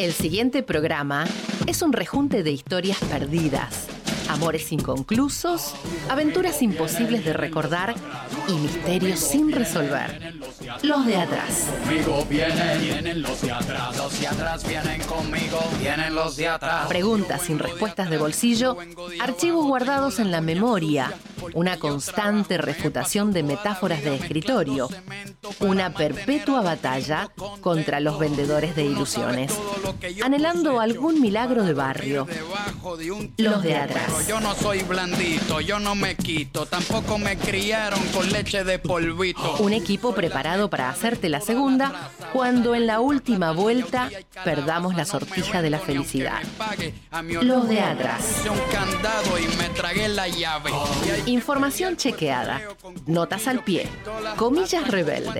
El siguiente programa es un rejunte de historias perdidas, amores inconclusos, aventuras imposibles de recordar y misterios sin resolver. Los de atrás. Conmigo vienen, vienen los de atrás, los de atrás vienen conmigo, vienen los de atrás. Preguntas sin respuestas de bolsillo, archivos guardados en la memoria, una constante refutación de metáforas de escritorio, una perpetua batalla contra los vendedores de ilusiones, anhelando algún milagro de barrio. Los de atrás. Yo no soy blandito, yo no me quito, tampoco me criaron con leche de polvito. Un equipo preparado para hacerte la segunda cuando en la última vuelta perdamos la sortija de la felicidad. Los de atrás. Información chequeada, notas al pie, comillas rebeldes,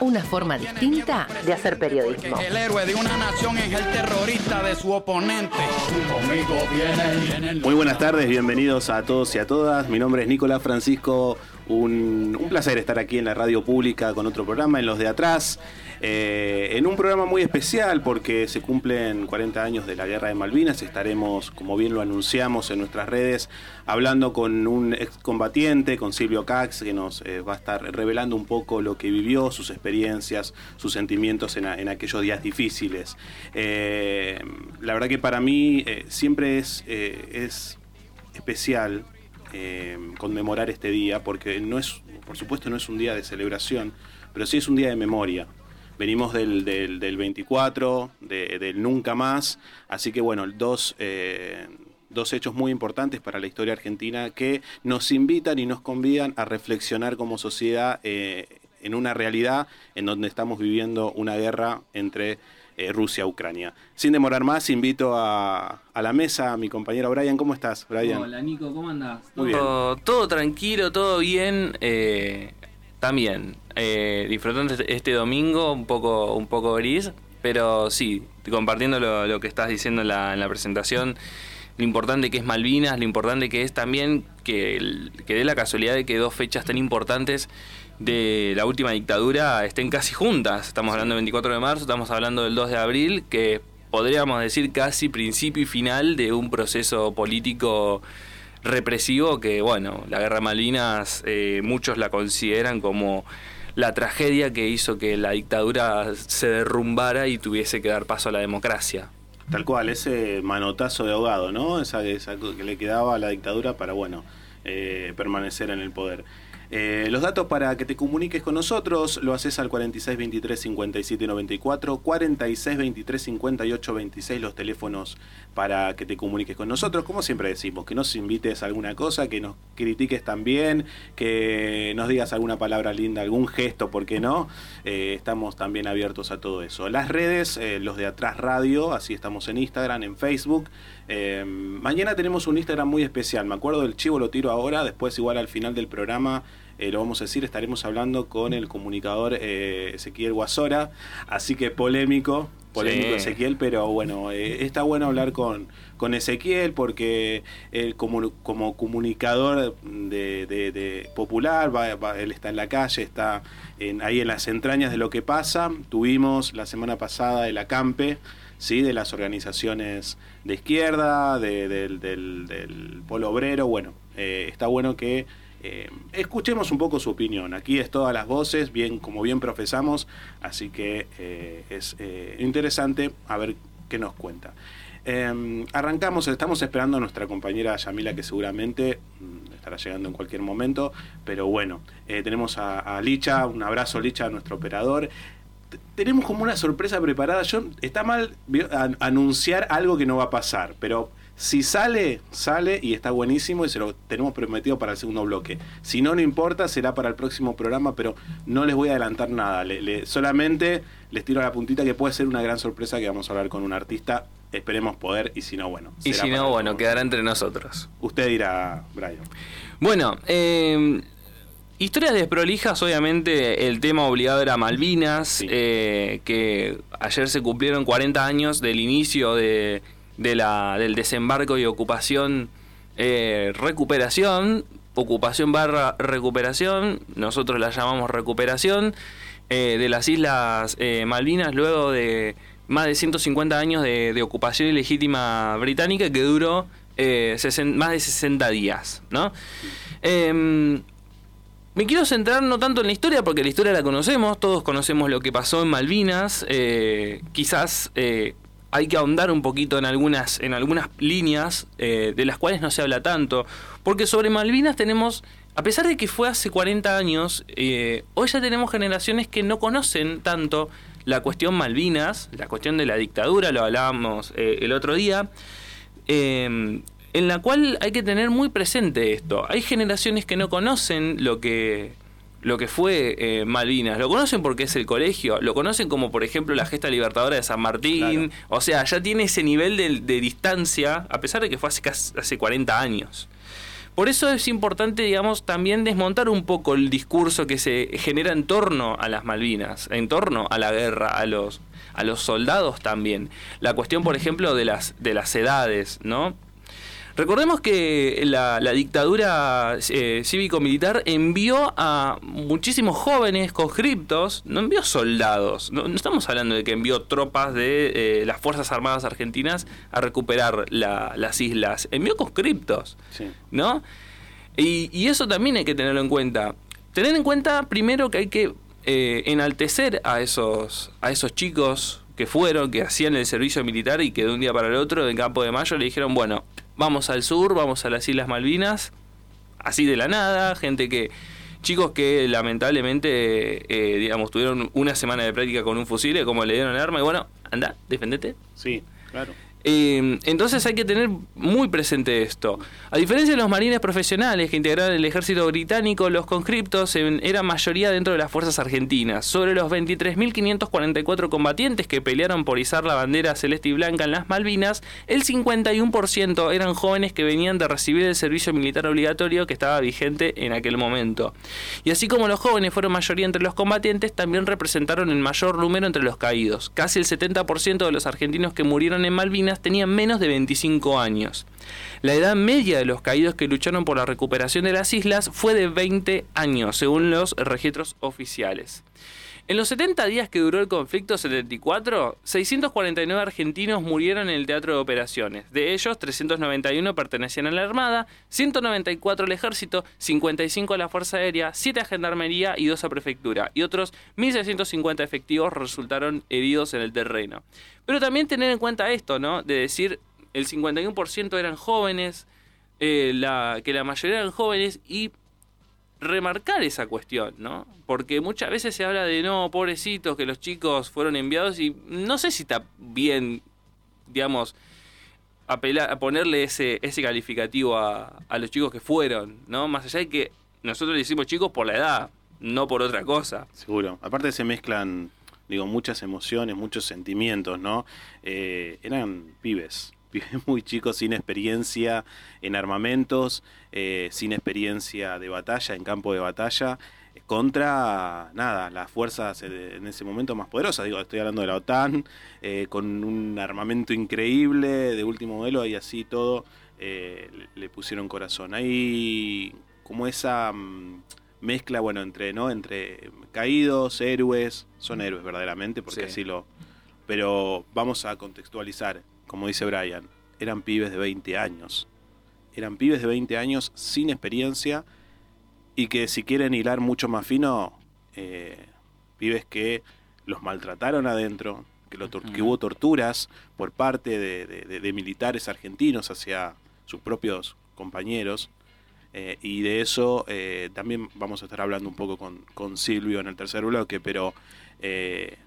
Una forma distinta de hacer periodismo. El héroe de una nación es el terrorista de su oponente. Muy buenas tardes, bienvenidos a todos y a todas. Mi nombre es Nicolás Francisco. Un, placer estar aquí en la radio pública con otro programa, en Los de Atrás. eh, en un programa muy especial porque se cumplen 40 años de la Guerra de Malvinas. Estaremos, como bien lo anunciamos en nuestras redes, hablando con un excombatiente, con Silvio Cax, que nos eh, va a estar revelando un poco lo que vivió, sus experiencias, sus sentimientos en, aquellos días difíciles. Eh, la verdad que para mí siempre es especial eh, conmemorar este día, porque no es, por supuesto, no es un día de celebración, pero sí es un día de memoria. Venimos del, del, del 24, de- del nunca más, así que bueno, dos, eh, dos hechos muy importantes para la historia argentina que nos invitan y nos convidan a reflexionar como sociedad eh, en una realidad en donde estamos viviendo una guerra entre eh, Rusia y Ucrania. Sin demorar más, invito a, a la mesa a mi compañero Brian. ¿Cómo estás, Brian? Hola Nico, ¿cómo andás? Muy todo, todo tranquilo, todo bien. eh, también eh, disfrutando este- este domingo, un poco, un poco gris, pero sí, compartiendo lo, lo que estás diciendo en la, en la presentación, lo importante que es Malvinas, lo importante que es también que, que dé la casualidad de que dos fechas tan importantes de la última dictadura estén casi juntas. Estamos hablando del 24 de marzo, estamos hablando del 2 de abril, que podríamos decir casi principio y final de un proceso político represivo que, bueno, la guerra Malvinas eh, muchos la consideran como la tragedia que hizo que la dictadura se derrumbara y tuviese que dar paso a la democracia. Tal cual, ese manotazo de ahogado, ¿no? Esa, esa que le quedaba a la dictadura para, bueno, eh, permanecer en el poder. Eh, los datos para que te comuniques con nosotros lo haces al 46 23 57 94, 46 23 58 26 los teléfonos para que te comuniques con nosotros. Como siempre decimos, que nos invites a alguna cosa, que nos critiques también, que nos digas alguna palabra linda, algún gesto, ¿por qué no? Eh, estamos también abiertos a todo eso. Las redes, eh, los de atrás radio, así estamos en Instagram, en Facebook. Eh, mañana tenemos un Instagram muy especial, me acuerdo del chivo, lo tiro ahora, después igual al final del programa eh, lo vamos a decir, estaremos hablando con el comunicador eh, Ezequiel Guasora, así que polémico, polémico Sí. Ezequiel, pero bueno, eh, está bueno hablar con, con Ezequiel porque él como, como comunicador de, de- de popular, va- va- él está en la calle, está en- ahí en las entrañas de lo que pasa. Tuvimos la semana pasada el acampe, ¿sí? de las organizaciones de izquierda, de- del, del- polo obrero. Bueno, eh, está bueno que eh, escuchemos un poco su opinión. Aquí es todas las voces, bien como bien profesamos, así que eh, es interesante a ver qué nos cuenta. Eh, arrancamos, estamos esperando a nuestra compañera Yamila que seguramente mm, estará llegando en cualquier momento, pero bueno, tenemos a, a Licha, un abrazo Licha, a nuestro operador. Tenemos como una sorpresa preparada. Yo está mal anunciar algo que no va a pasar, pero si sale, sale y está buenísimo y se lo tenemos prometido para el segundo bloque. Si no, no importa, será para el próximo programa, pero no les voy a adelantar nada. Le- le- solamente les tiro la puntita que puede ser una gran sorpresa que vamos a hablar con un artista esperemos poder, y si no, bueno. Y si no, bueno, quedará entre nosotros. Usted dirá, Brian. Bueno, eh, historias desprolijas, obviamente el tema obligado era Malvinas, Sí. eh, que ayer se cumplieron 40 años del inicio de, de la, del desembarco y ocupación, eh, recuperación, ocupación barra recuperación, nosotros la llamamos recuperación, eh, de las Islas Malvinas luego de más de 150 años de, de ocupación ilegítima británica que duró más de 60 días, ¿no? Me quiero centrar no tanto en la historia, porque la historia la conocemos, todos conocemos lo que pasó en Malvinas, eh, quizás eh, hay que ahondar un poquito en algunas, en algunas líneas eh, de las cuales no se habla tanto, porque sobre Malvinas tenemos, a pesar de que fue hace 40 años, hoy ya tenemos generaciones que no conocen tanto la cuestión Malvinas, la cuestión de la dictadura, lo hablábamos el otro día, en la cual hay que tener muy presente esto. Hay generaciones que no conocen lo que lo que fue eh, Malvinas. Lo conocen porque es el colegio, lo conocen como por ejemplo la gesta libertadora de San Martín. O sea, ya tiene ese nivel de, de distancia, a pesar de que fue hace, casi- hace 40 años. Por eso es importante, digamos, también desmontar un poco el discurso que se genera en torno a las Malvinas, en torno a la guerra, a los, a los soldados también. La cuestión, por ejemplo, de las, de las edades, ¿no? Recordemos que la, la dictadura eh, cívico-militar envió a muchísimos jóvenes conscriptos, no envió soldados, no, no estamos hablando de que envió tropas de eh, las Fuerzas Armadas Argentinas a recuperar la- las islas, envió conscriptos. Sí. ¿no? Y, y eso también hay que tenerlo en cuenta. Tener en cuenta primero que hay que eh, enaltecer a esos, a esos chicos que fueron, que hacían el servicio militar y que de un día para el otro, en Campo de Mayo, le dijeron, bueno, vamos al sur, vamos a las Islas Malvinas, así de la nada, gente que... Chicos que lamentablemente, eh, digamos, tuvieron una semana de práctica con un fusil, como le dieron el arma, y bueno, anda, defendete, Sí, claro. Entonces hay que tener muy presente esto. A diferencia de los marines profesionales que integraron el ejército británico, los conscriptos eran mayoría dentro de las fuerzas argentinas. Sobre los 23.544 combatientes que pelearon por izar la bandera celeste y blanca en las Malvinas, el 51% eran jóvenes que venían de recibir el servicio militar obligatorio que estaba vigente en aquel momento. Y así como los jóvenes fueron mayoría entre los combatientes, también representaron el mayor número entre los caídos. Casi el 70% de los argentinos que murieron en Malvinas tenían menos de 25 años. La edad media de los caídos que lucharon por la recuperación de las islas fue de 20 años, según los registros oficiales. En los 70 días que duró el conflicto 74, 649 argentinos murieron en el teatro de operaciones. De ellos, 391 pertenecían a la Armada, 194 al Ejército, 55 a la Fuerza Aérea, 7 a Gendarmería y 2 a Prefectura. Y otros 1.650 efectivos resultaron heridos en el terreno. Pero también tener en cuenta esto, ¿no? De decir, el 51% eran jóvenes, eh, que la mayoría eran jóvenes y remarcar esa cuestión, ¿no? Porque muchas veces se habla de no, pobrecitos, que los chicos fueron enviados y no sé si está bien, digamos, apelar, a ponerle ese, ese calificativo a, a los chicos que fueron, ¿no? Más allá de que nosotros le decimos chicos por la edad, no por otra cosa. Seguro. Aparte se mezclan, digo, muchas emociones, muchos sentimientos, ¿no? Eh, eran pibes, pibes muy chicos, sin experiencia en armamentos, eh, sin experiencia de batalla, en campo de batalla, contra, nada, las fuerzas eh, en ese momento más poderosas. Digo, estoy hablando de la OTAN, eh, con un armamento increíble, de último modelo, y así todo, eh, le, pusieron corazón. Hay como esa... mm, mezcla, bueno, entre, ¿no? Entre caídos, héroes, son héroes verdaderamente, porque Sí. así lo... Pero vamos a contextualizar, como dice Brian, eran pibes de 20 años. Eran pibes de 20 años sin experiencia y que si quieren hilar mucho más fino, eh, pibes que los maltrataron adentro, que, lo que hubo torturas por parte de, de- de- de militares argentinos hacia sus propios compañeros. Eh, y de eso eh, también vamos a estar hablando un poco con, con Silvio en el tercer bloque, pero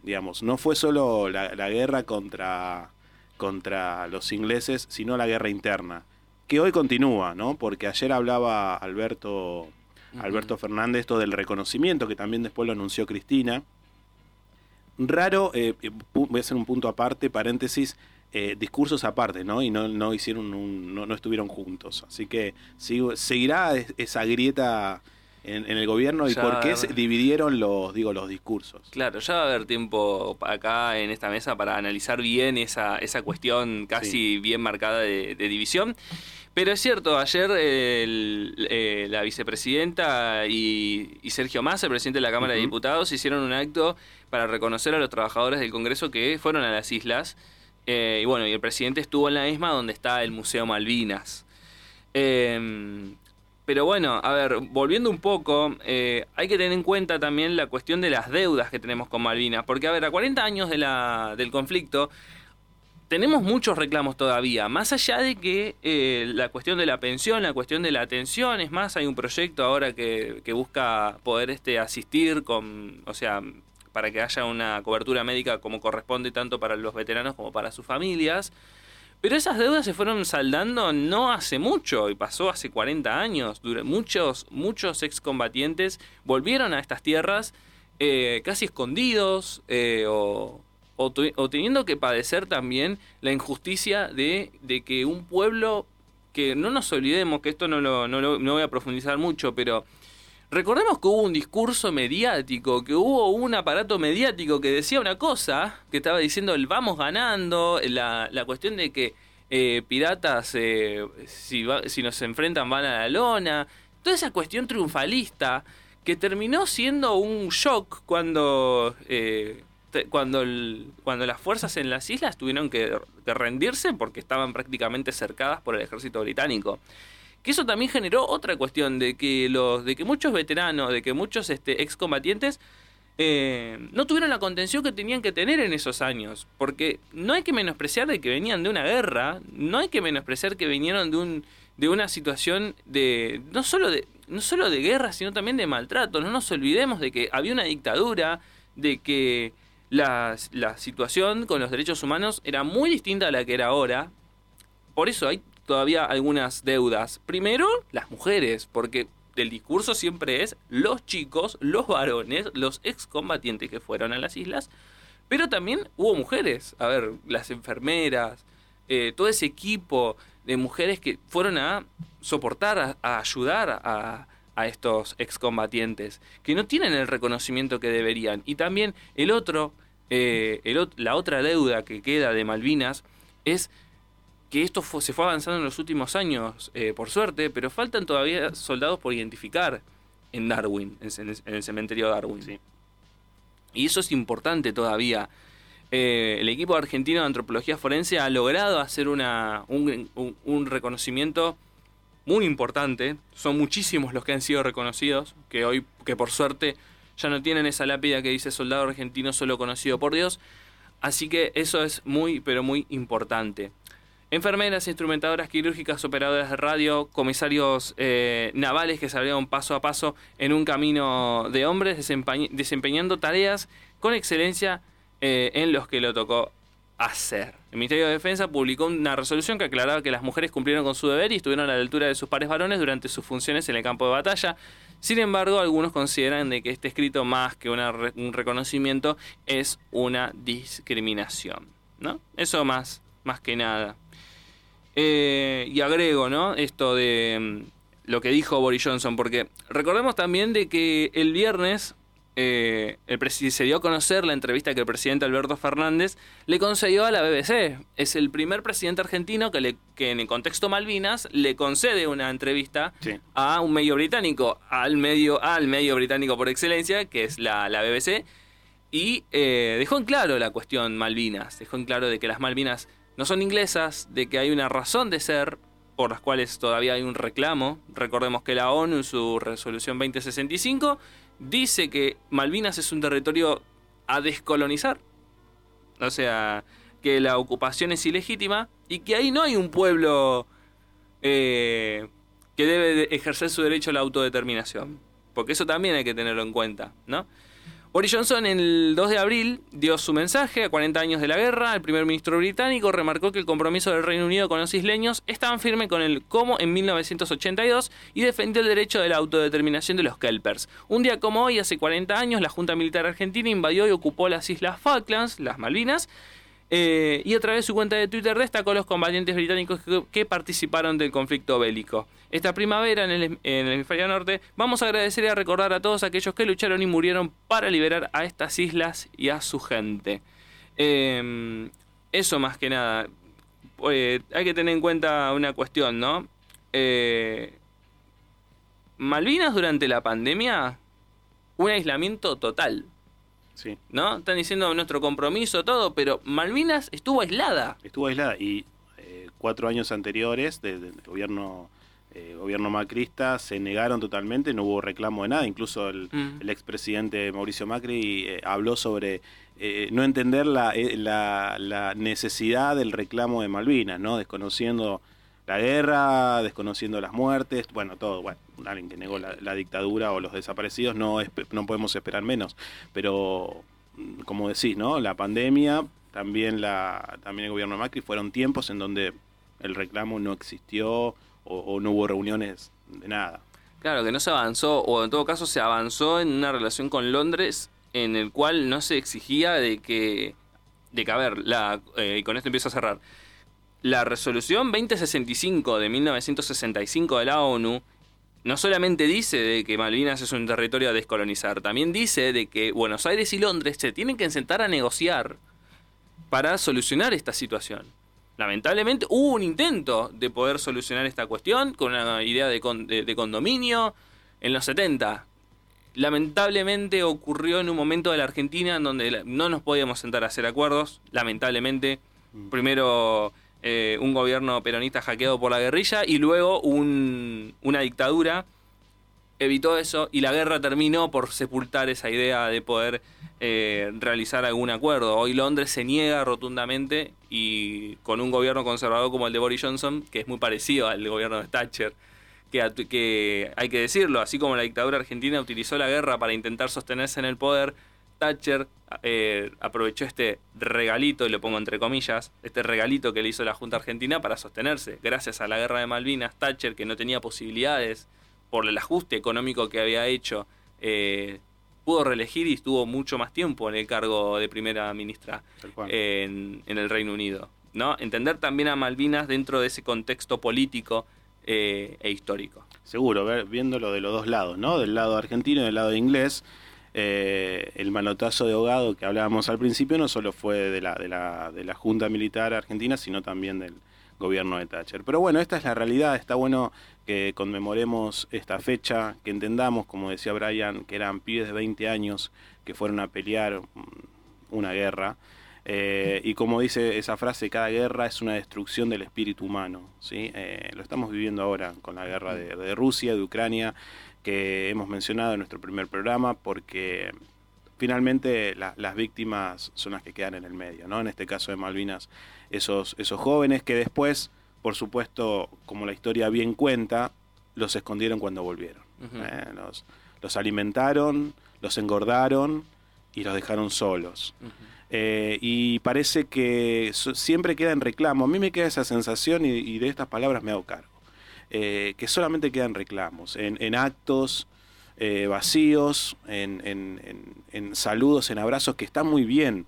digamos, no fue solo la, la guerra contra, contra los ingleses, sino la guerra interna, que hoy continúa, ¿no? Porque ayer hablaba Alberto, Alberto Fernández esto del reconocimiento, que también después lo anunció Cristina. Raro, eh, pu- voy a hacer un punto aparte, paréntesis, eh, discursos aparte, ¿no? Y no, no hicieron un, no, no estuvieron juntos. Así que seguirá es- esa grieta en, en el gobierno y por qué se dividieron los, digo, los discursos. Claro, ya va a haber tiempo acá en esta mesa para analizar bien esa, esa cuestión casi bien marcada de, de división. Pero es cierto, ayer el- eh, la vicepresidenta y, y Sergio Massa, el presidente de la Cámara de. Diputados, hicieron un acto para reconocer a los trabajadores del Congreso que fueron a las islas. Eh, y bueno, y el presidente estuvo en la misma donde está el Museo Malvinas. Eh, pero bueno, a ver, volviendo un poco, eh, hay que tener en cuenta también la cuestión de las deudas que tenemos con Malvinas. Porque, a ver, a 40 años de la, del conflicto, tenemos muchos reclamos todavía. Más allá de que eh, la cuestión de la pensión, la cuestión de la atención, es más, hay un proyecto ahora que, que busca poder este, asistir con, o sea, para que haya una cobertura médica como corresponde tanto para los veteranos como para sus familias. Pero esas deudas se fueron saldando no hace mucho, y pasó hace 40 años. Muchos, muchos excombatientes volvieron a estas tierras eh, casi escondidos eh, o, o teniendo que padecer también la injusticia de, de que un pueblo, que no nos olvidemos que esto no, lo, no, lo- no voy a profundizar mucho, pero Recordemos que hubo un discurso mediático, que hubo un aparato mediático que decía una cosa, que estaba diciendo el vamos ganando, la, la cuestión de que eh, piratas, eh, si, va- si nos enfrentan van a la lona, toda esa cuestión triunfalista que terminó siendo un shock cuando, eh, cuando, cuando las fuerzas en las islas tuvieron que rendirse porque estaban prácticamente cercadas por el ejército británico que eso también generó otra cuestión de que los de que muchos veteranos de que muchos este excombatientes eh, no tuvieron la contención que tenían que tener en esos años. Porque no hay que menospreciar de que venían de una guerra no hay que menospreciar que vinieron de un de una situación de no solo de no solo de guerra sino también de maltrato. No nos olvidemos de que había una dictadura de que la, la situación con los derechos humanos era muy distinta a la que era ahora. Por eso hay todavía algunas deudas. Primero, las mujeres, porque el discurso siempre es los chicos, los varones, los excombatientes que fueron a las islas, pero también hubo mujeres, a ver, las enfermeras, eh, todo ese equipo de mujeres que fueron a soportar, a, ayudar a, estos excombatientes, que no tienen el reconocimiento que deberían. Y también el otro, eh, la otra deuda que queda de Malvinas es que esto fue- se fue avanzando en los últimos años, eh, por suerte, pero faltan todavía soldados por identificar en Darwin, en, el cementerio Darwin. Y eso es importante todavía. Eh, el equipo argentino de antropología forense ha logrado hacer una, un, un- un reconocimiento muy importante. Son muchísimos los que han sido reconocidos, que hoy, que por suerte ya no tienen esa lápida que dice soldado argentino solo conocido por Dios. Así que eso es muy, pero muy importante. Enfermeras, instrumentadoras quirúrgicas, operadoras de radio, comisarios eh, navales que salieron paso a paso en un camino de hombres desempeñ- desempeñando tareas con excelencia eh, en los que lo tocó hacer. El Ministerio de Defensa publicó una resolución que aclaraba que las mujeres cumplieron con su deber y estuvieron a la altura de sus pares varones durante sus funciones en el campo de batalla. Sin embargo, algunos consideran de que este escrito, más que una un reconocimiento, es una discriminación. ¿no? Eso más, más que nada. Eh, y agrego, ¿no? Esto de mm, lo que dijo Boris Johnson, porque recordemos también de que el viernes eh, el se dio a conocer la entrevista que el presidente Alberto Fernández le concedió a la BBC. Es el primer presidente argentino que, le, que en el contexto Malvinas le concede una entrevista Sí. a un medio británico, al medio, al medio británico por excelencia, que es la, la BBC, y eh, dejó en claro la cuestión Malvinas, dejó en claro de que las Malvinas no son inglesas, de que hay una razón de ser por las cuales todavía hay un reclamo. Recordemos que la ONU en su resolución 2065 dice que Malvinas es un territorio a descolonizar. O sea, que la ocupación es ilegítima y que ahí no hay un pueblo eh, que debe de ejercer su derecho a la autodeterminación. Porque eso también hay que tenerlo en cuenta, ¿no? Boris Johnson el 2 de abril dio su mensaje a 40 años de la guerra. El primer ministro británico remarcó que el compromiso del Reino Unido con los isleños es tan firme con el como en 1982 y defendió el derecho de la autodeterminación de los Kelpers. Un día como hoy, hace 40 años, la Junta Militar Argentina invadió y ocupó las Islas Falklands, las Malvinas, Eh, y a través de su cuenta de Twitter destacó los combatientes británicos que, participaron del conflicto bélico. Esta primavera en el, en el hemisferio norte vamos a agradecer y a recordar a todos aquellos que lucharon y murieron para liberar a estas islas y a su gente. Eh, eso más que nada. Eh, hay que tener en cuenta una cuestión, ¿no? Eh, Malvinas durante la pandemia, un aislamiento total. Sí. ¿No? Están diciendo nuestro compromiso, todo, pero Malvinas estuvo aislada. Estuvo aislada y eh, cuatro años anteriores del gobierno eh, gobierno macrista se negaron totalmente, no hubo reclamo de nada, incluso el, Mm. el expresidente Mauricio Macri eh, habló sobre eh, no entender la, eh, la, la necesidad del reclamo de Malvinas, ¿no? desconociendo la guerra, desconociendo las muertes, bueno, todo, bueno, alguien que negó la, dictadura o los desaparecidos, no, no podemos esperar menos, pero mm, como decís, ¿no? La pandemia, también, la, también el gobierno de Macri, fueron tiempos en donde el reclamo no existió o, o no hubo reuniones de nada. Claro, que no se avanzó, o en todo caso se avanzó en una relación con Londres en el cual no se exigía de que, de que a ver, la, eh, y con esto empiezo a cerrar, la resolución 2065 de 1965 de la ONU no solamente dice de que Malvinas es un territorio a descolonizar, también dice de que Buenos Aires y Londres se tienen que sentar a negociar para solucionar esta situación. Lamentablemente hubo un intento de poder solucionar esta cuestión con una idea de, con- de- de condominio en los 70. Lamentablemente ocurrió en un momento de la Argentina en donde no nos podíamos sentar a hacer acuerdos. Lamentablemente, primero eh, un gobierno peronista hackeado por la guerrilla y luego un- una dictadura evitó eso y la guerra terminó por sepultar esa idea de poder eh, realizar algún acuerdo. Hoy Londres se niega rotundamente y con un gobierno conservador como el de Boris Johnson, que es muy parecido al gobierno de Thatcher, que, hay que decirlo, así como la dictadura argentina utilizó la guerra para intentar sostenerse en el poder, Thatcher eh, aprovechó este regalito, y lo pongo entre comillas, este regalito que le hizo la Junta Argentina para sostenerse. Gracias a la guerra de Malvinas, Thatcher, que no tenía posibilidades por el ajuste económico que había hecho, eh, pudo reelegir y estuvo mucho más tiempo en el cargo de primera ministra en el Reino Unido. ¿no? Entender también a Malvinas dentro de ese contexto político eh, e histórico. Seguro, ver- viéndolo de los dos lados, ¿no? Del lado argentino y del lado inglés. Eh, el manotazo de ahogado que hablábamos al principio no solo fue de la, de, la, de la Junta Militar Argentina, sino también del gobierno de Thatcher. Pero bueno, esta es la realidad, está bueno que conmemoremos esta fecha, que entendamos, como decía Brian, que eran pibes de 20 años que fueron a pelear una guerra. Eh, y como dice esa frase, cada guerra es una destrucción del espíritu humano. ¿sí? Eh, lo estamos viviendo ahora con la guerra de, de Rusia, de Ucrania, que hemos mencionado en nuestro primer programa, porque finalmente la- las víctimas son las que quedan en el medio. ¿no? En este caso de Malvinas, esos, esos jóvenes que después, por supuesto, como la historia bien cuenta, los escondieron cuando volvieron. Eh, los, los alimentaron, los engordaron y los dejaron solos. Eh, y parece que so- siempre queda en reclamo. A mí me queda esa sensación y, y de estas palabras me hago cargo. Eh, que solamente quedan reclamos, en, actos eh, vacíos, en, en- en- saludos, en abrazos, que está muy bien.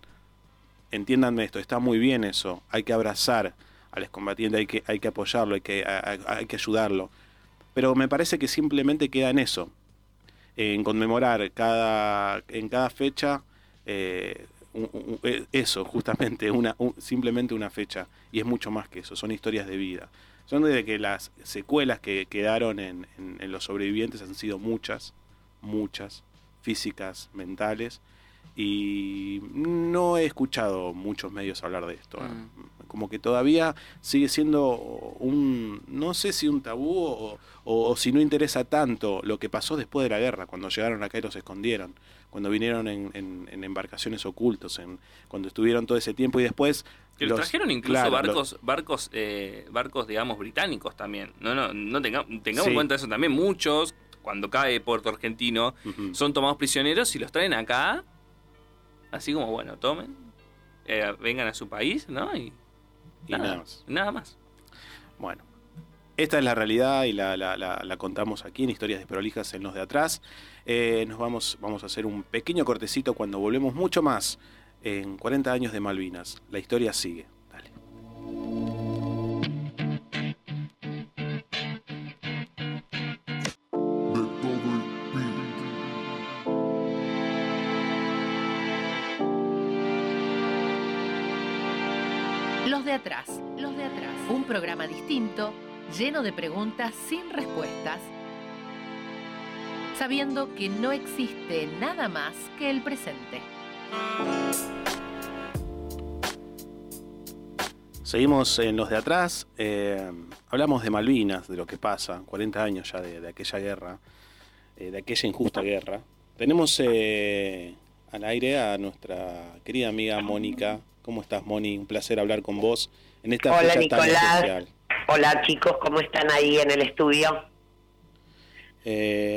Entiéndanme esto, está muy bien eso. Hay que abrazar al excombatiente, hay que, hay que apoyarlo, hay que, hay que ayudarlo. Pero me parece que simplemente queda en eso, en conmemorar cada, en cada fecha eh, eso, justamente, una, un- simplemente una fecha. Y es mucho más que eso, son historias de vida. Son de que las secuelas que quedaron en, en- en los sobrevivientes han sido muchas, muchas, físicas, mentales. Y no he escuchado muchos medios hablar de esto. ¿eh? Como que todavía sigue siendo un, no sé si un tabú o, o- o si no interesa tanto lo que pasó después de la guerra, cuando llegaron acá y los escondieron, cuando vinieron en, en- en embarcaciones ocultos, en, cuando estuvieron todo ese tiempo y después... Que los trajeron incluso claro, barcos, barcos, eh, barcos, digamos, británicos también. No, no, no tenga- tengamos Sí. en cuenta eso también. Muchos, cuando cae Puerto Argentino, son tomados prisioneros y los traen acá. Así como, bueno, tomen, eh, vengan a su país, ¿no? Y, Y nada más. Nada más. Bueno, esta es la realidad y la, la- la- la contamos aquí en Historias Desprolijas en los de atrás. Eh, nos vamos, vamos a hacer un pequeño cortecito cuando volvemos mucho más en 40 años de Malvinas. La historia sigue. Los de atrás, los de atrás. Un programa distinto, lleno de preguntas sin respuestas, sabiendo que no existe nada más que el presente. Seguimos en los de atrás. eh, hablamos de Malvinas, de lo que pasa, 40 años ya de, de aquella guerra, eh, de aquella injusta guerra. Tenemos eh, al aire a nuestra querida amiga Mónica. ¿Cómo estás, Moni? Un placer hablar con vos en esta Hola, fecha tan Nicolás. especial. Hola chicos, ¿cómo están ahí en el estudio?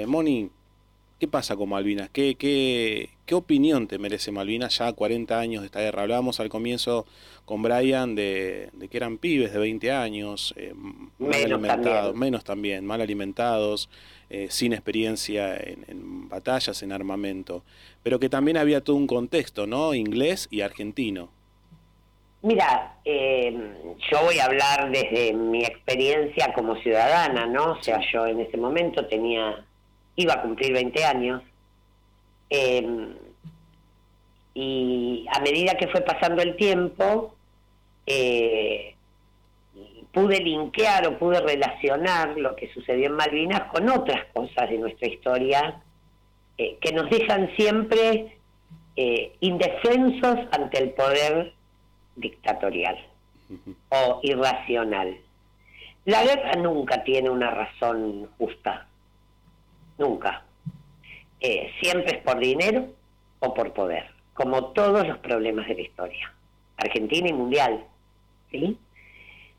Moni, ¿qué pasa con Malvinas? ¿Qué, qué, ¿Qué opinión te merece Malvinas ya 40 años de esta guerra? Hablábamos al comienzo con Brian de, de que eran pibes de 20 años, eh, mal Menos alimentados, también. menos también, mal alimentados, eh, sin experiencia en, en batallas, en armamento, pero que también había todo un contexto, ¿no? Inglés y argentino. Mira, eh, yo voy a hablar desde mi experiencia como ciudadana, ¿no? O sea, yo en ese momento tenía, iba a cumplir 20 años, eh, y a medida que fue pasando el tiempo, eh, pude linkear o pude relacionar lo que sucedió en Malvinas con otras cosas de nuestra historia eh, que nos dejan siempre eh, indefensos ante el poder dictatorial o irracional. La guerra nunca tiene una razón justa, nunca. Eh, siempre es por dinero o por poder, como todos los problemas de la historia, Argentina y mundial. ¿sí?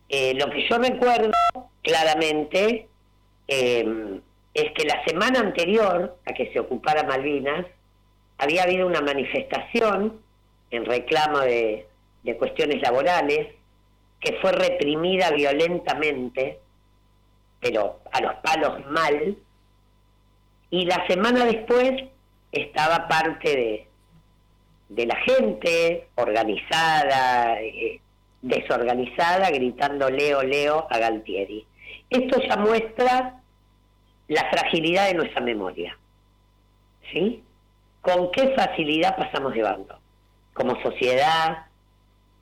Eh, lo que yo recuerdo claramente eh, es que la semana anterior a que se ocupara Malvinas había habido una manifestación en reclamo de, de cuestiones laborales que fue reprimida violentamente, pero a los palos mal, y la semana después estaba parte de, de la gente organizada, eh, desorganizada, gritando Leo, Leo a Galtieri. Esto ya muestra la fragilidad de nuestra memoria. ¿Sí? ¿Con qué facilidad pasamos de bando? Como sociedad,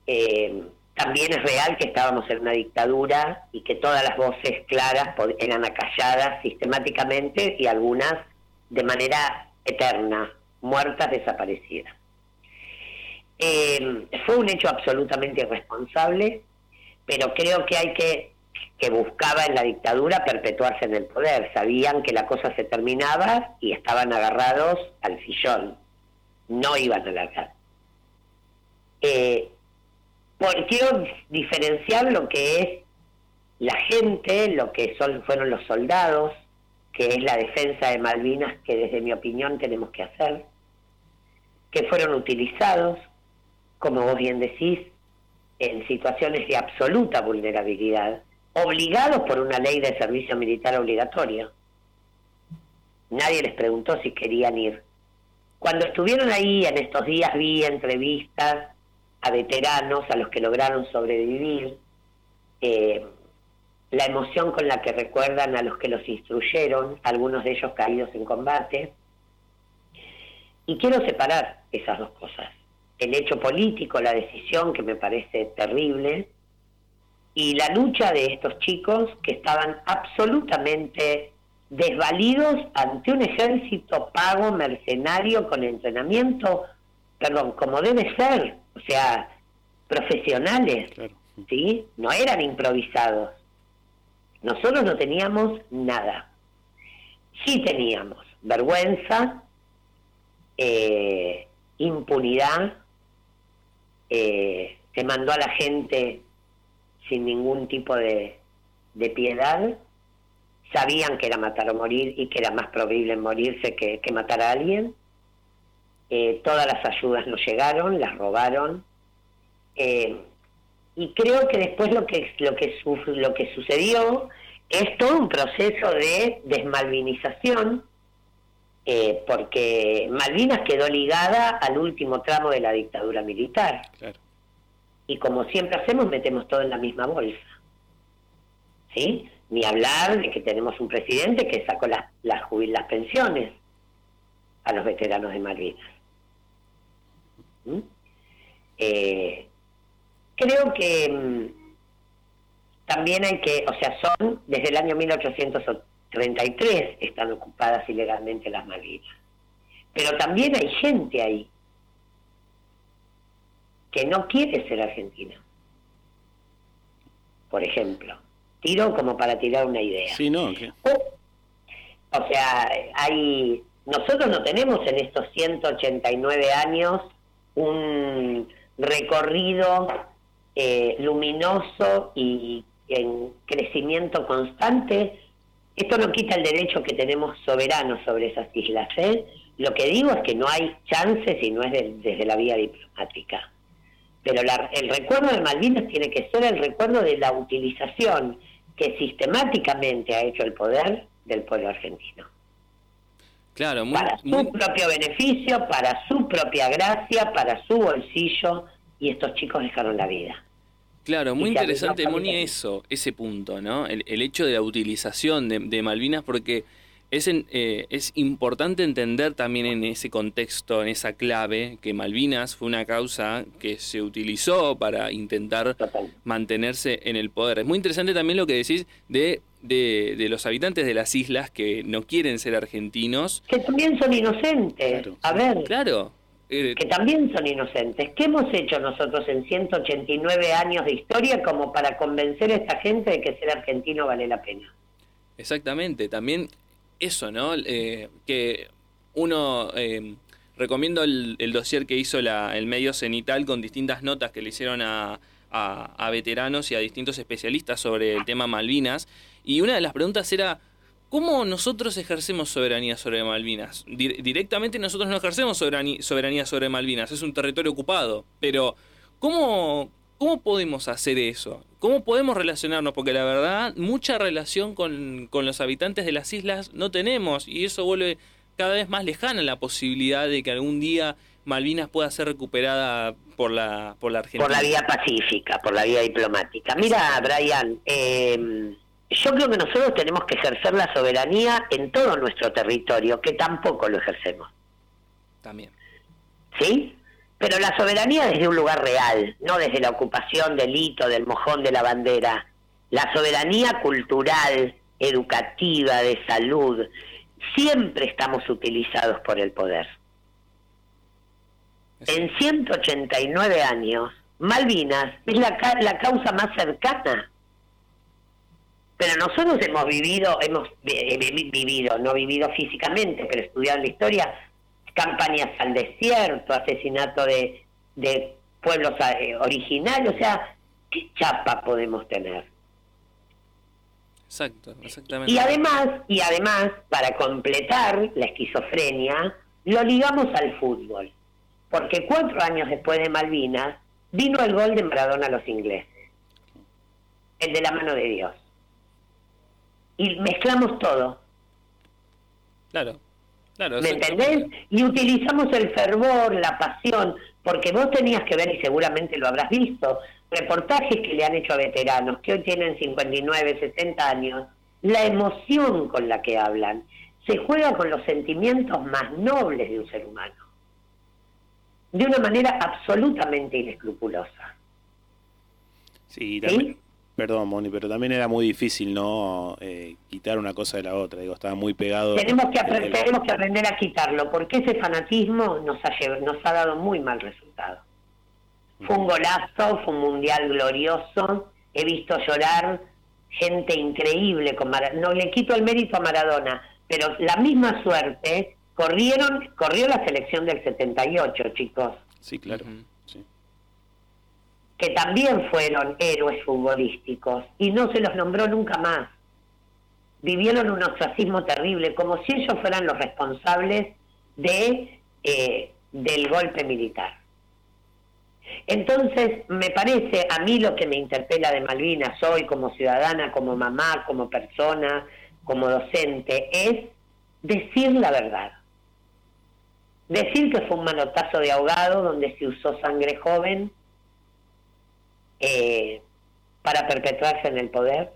eh, también es real que estábamos en una dictadura y que todas las voces claras eran acalladas sistemáticamente y algunas de manera eterna, muertas, desaparecidas. Eh, fue un hecho absolutamente irresponsable, pero creo que hay que, que buscaba en la dictadura perpetuarse en el poder. Sabían que la cosa se terminaba y estaban agarrados al sillón, no iban a largar. Eh, quiero diferenciar lo que es la gente, lo que son, fueron los soldados, que es la defensa de Malvinas que desde mi opinión tenemos que hacer, que fueron utilizados, como vos bien decís, en situaciones de absoluta vulnerabilidad, obligados por una ley de servicio militar obligatorio. Nadie les preguntó si querían ir. Cuando estuvieron ahí en estos días vi entrevistas a veteranos, a los que lograron sobrevivir, eh, la emoción con la que recuerdan a los que los instruyeron, algunos de ellos caídos en combate. Y quiero separar esas dos cosas. El hecho político, la decisión que me parece terrible, y la lucha de estos chicos que estaban absolutamente desvalidos ante un ejército pago, mercenario, con entrenamiento, perdón, como debe ser, o sea, profesionales, Claro. ¿sí? No eran improvisados. Nosotros no teníamos nada. Sí teníamos vergüenza, eh, impunidad, eh, se mandó a la gente sin ningún tipo de, de piedad, sabían que era matar o morir y que era más probable morirse que, que matar a alguien. Eh, todas las ayudas no llegaron, las robaron. Eh, y creo que después lo que lo que su- lo que sucedió es todo un proceso de desmalvinización eh, porque Malvinas quedó ligada al último tramo de la dictadura militar. Y como siempre hacemos, metemos todo en la misma bolsa. ¿Sí? Ni hablar de que tenemos un presidente que sacó las, las, las pensiones a los veteranos de Malvinas. ¿Mm? Eh, creo que mm, también hay que, o sea, son desde el año 1833 están ocupadas ilegalmente las Malvinas. Pero también hay gente ahí que no quiere ser argentina. Por ejemplo, tiro como para tirar una idea. Sí, no. o sea, hay nosotros no tenemos en estos 189 años un recorrido eh, luminoso y en crecimiento constante. Esto no quita el derecho que tenemos soberano sobre esas islas. ¿eh? Lo que digo es que no hay chances y no es desde la vía diplomática. Pero el recuerdo de Malvinas tiene que ser el recuerdo de la utilización que sistemáticamente ha hecho el poder del pueblo argentino. Claro, para su propio beneficio, para su propia gracia, para su bolsillo, y estos chicos dejaron la vida. Claro, muy interesante, Moni, eso, ese punto, ¿no? El, hecho de la utilización de, Malvinas, porque es, eh, es importante entender también en ese contexto, en esa clave, que Malvinas fue una causa que se utilizó para intentar mantenerse en el poder. Es muy interesante también lo que decís de de, los habitantes de las islas que no quieren ser argentinos. Que también son inocentes. a ver. Claro. Eh, que también son inocentes. ¿Qué hemos hecho nosotros en 189 años de historia como para convencer a esta gente de que ser argentino vale la pena? Exactamente. También eso, ¿no? Eh, que uno... Eh, recomiendo el, el dossier que hizo la, el medio cenital con distintas notas que le hicieron a, a, veteranos y a distintos especialistas sobre el tema Malvinas. Y una de las preguntas era, ¿cómo nosotros ejercemos soberanía sobre Malvinas? directamente nosotros no ejercemos soberanía, sobre Malvinas, es un territorio ocupado. Pero, ¿cómo, ¿cómo podemos hacer eso? ¿Cómo podemos relacionarnos? Porque la verdad, mucha relación con, con los habitantes de las islas no tenemos y eso vuelve cada vez más lejana la posibilidad de que algún día Malvinas pueda ser recuperada por la, por la Argentina. Por la vía pacífica, por la vía diplomática. Mira, Brian, eh, yo creo que nosotros tenemos que ejercer la soberanía en todo nuestro territorio, que tampoco lo ejercemos. También. ¿Sí? Pero la soberanía desde un lugar real, no desde la ocupación del hito, del mojón de la bandera. La soberanía cultural, educativa, de salud. Siempre estamos utilizados por el poder. En 189 años, Malvinas es la, la causa más cercana. Pero nosotros hemos vivido, hemos vivido, no vivido físicamente, pero estudiado la historia, campañas al desierto, asesinato de, de pueblos eh, originarios, o sea, ¿qué chapa podemos tener? Exacto, exactamente. Y además, y además, para completar la esquizofrenia, lo ligamos al fútbol porque cuatro años después de Malvinas vino el gol de Maradona a los ingleses, el de la mano de Dios. Y mezclamos todo. Claro, claro. ¿Me entendés? Y utilizamos el fervor, la pasión, porque vos tenías que ver, y seguramente lo habrás visto, reportajes que le han hecho a veteranos que hoy tienen 59, 60 años, la emoción con la que hablan. Se juega con los sentimientos más nobles de un ser humano de una manera absolutamente inescrupulosa. Sí, también, perdón, Moni, pero también era muy difícil no eh, quitar una cosa de la otra, digo, estaba muy pegado. Tenemos que, aprender, tenemos que aprender a quitarlo, porque ese fanatismo nos ha, nos ha dado muy mal resultado. Fue un golazo, fue un mundial glorioso, he visto llorar gente increíble con No le quito el mérito a Maradona, pero la misma suerte corrieron, corrió la selección del 78, chicos. Sí, claro. Que también fueron héroes futbolísticos y no se los nombró nunca más. Vivieron un ostracismo terrible, como si ellos fueran los responsables de eh, del golpe militar. Entonces, me parece, a mí lo que me interpela de Malvinas hoy como ciudadana, como mamá, como persona, como docente, es decir la verdad decir que fue un manotazo de ahogado donde se usó sangre joven eh, para perpetuarse en el poder,